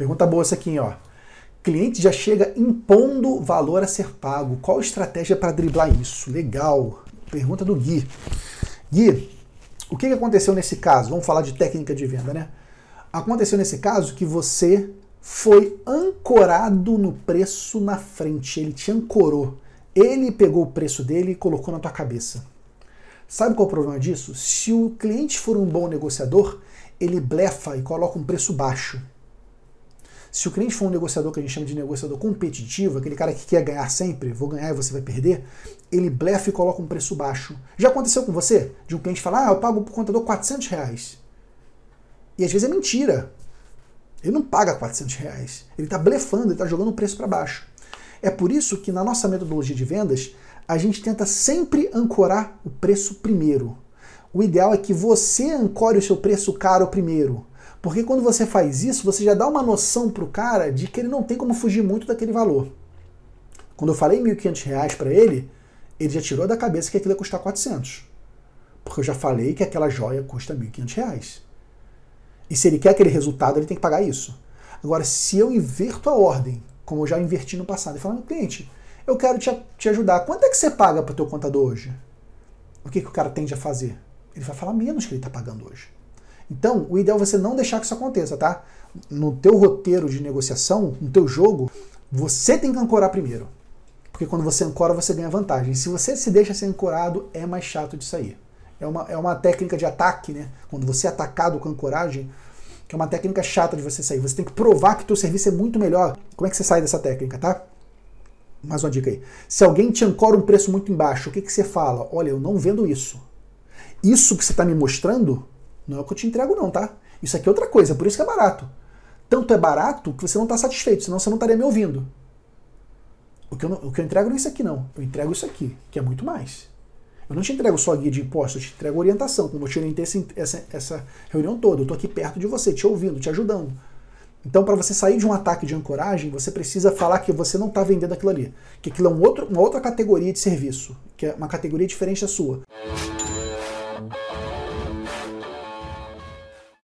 Pergunta boa essa aqui, ó. Cliente já chega impondo valor a ser pago. Qual estratégia para driblar isso? Legal. Pergunta do Gui. Gui, o que aconteceu nesse caso? Vamos falar de técnica de venda, né? Aconteceu nesse caso que você foi ancorado no preço na frente. Ele te ancorou. Ele pegou o preço dele e colocou na tua cabeça. Sabe qual é o problema disso? Se o cliente for um bom negociador, ele blefa e coloca um preço baixo. Se o cliente for um negociador que a gente chama de negociador competitivo, aquele cara que quer ganhar sempre, vou ganhar e você vai perder, ele blefa e coloca um preço baixo. Já aconteceu com você? De um cliente falar, ah, eu pago pro contador 400 reais. E às vezes é mentira. Ele não paga 400 reais. Ele está blefando, ele está jogando o preço para baixo. É por isso que na nossa metodologia de vendas, a gente tenta sempre ancorar o preço primeiro. O ideal é que você ancore o seu preço caro primeiro. Porque quando você faz isso, você já dá uma noção para o cara de que ele não tem como fugir muito daquele valor. Quando eu falei R$ 1.500 para ele, ele já tirou da cabeça que aquilo ia custar 400. Porque eu já falei que aquela joia custa R$ 1.500. E se ele quer aquele resultado, ele tem que pagar isso. Agora, se eu inverto a ordem, como eu já inverti no passado, e falando, cliente, eu quero te, te ajudar, quanto é que você paga para o teu contador hoje? O que, que o cara tende a fazer? Ele vai falar menos que ele está pagando hoje. Então, o ideal é você não deixar que isso aconteça, tá? No teu roteiro de negociação, no teu jogo, você tem que ancorar primeiro. Porque quando você ancora, você ganha vantagem. Se você se deixa ser ancorado, é mais chato de sair. É uma, é uma técnica de ataque, né? Quando você é atacado com ancoragem, que é uma técnica chata de você sair. Você tem que provar que o teu serviço é muito melhor. Como é que você sai dessa técnica, tá? Mais uma dica aí. Se alguém te ancora um preço muito embaixo, o que, que você fala? Olha, eu não vendo isso. Isso que você está me mostrando não é o que eu te entrego, não, tá? Isso aqui é outra coisa, por isso que é barato. Tanto é barato que você não está satisfeito, senão você não estaria me ouvindo. O que, eu não, o que eu entrego não é isso aqui, não. Eu entrego isso aqui, que é muito mais. Eu não te entrego só guia de impostos, eu te entrego orientação, como eu te orientei essa, essa reunião toda. Eu estou aqui perto de você, te ouvindo, te ajudando. Então, para você sair de um ataque de ancoragem, você precisa falar que você não está vendendo aquilo ali. Que aquilo é um outro, uma outra categoria de serviço, que é uma categoria diferente da sua.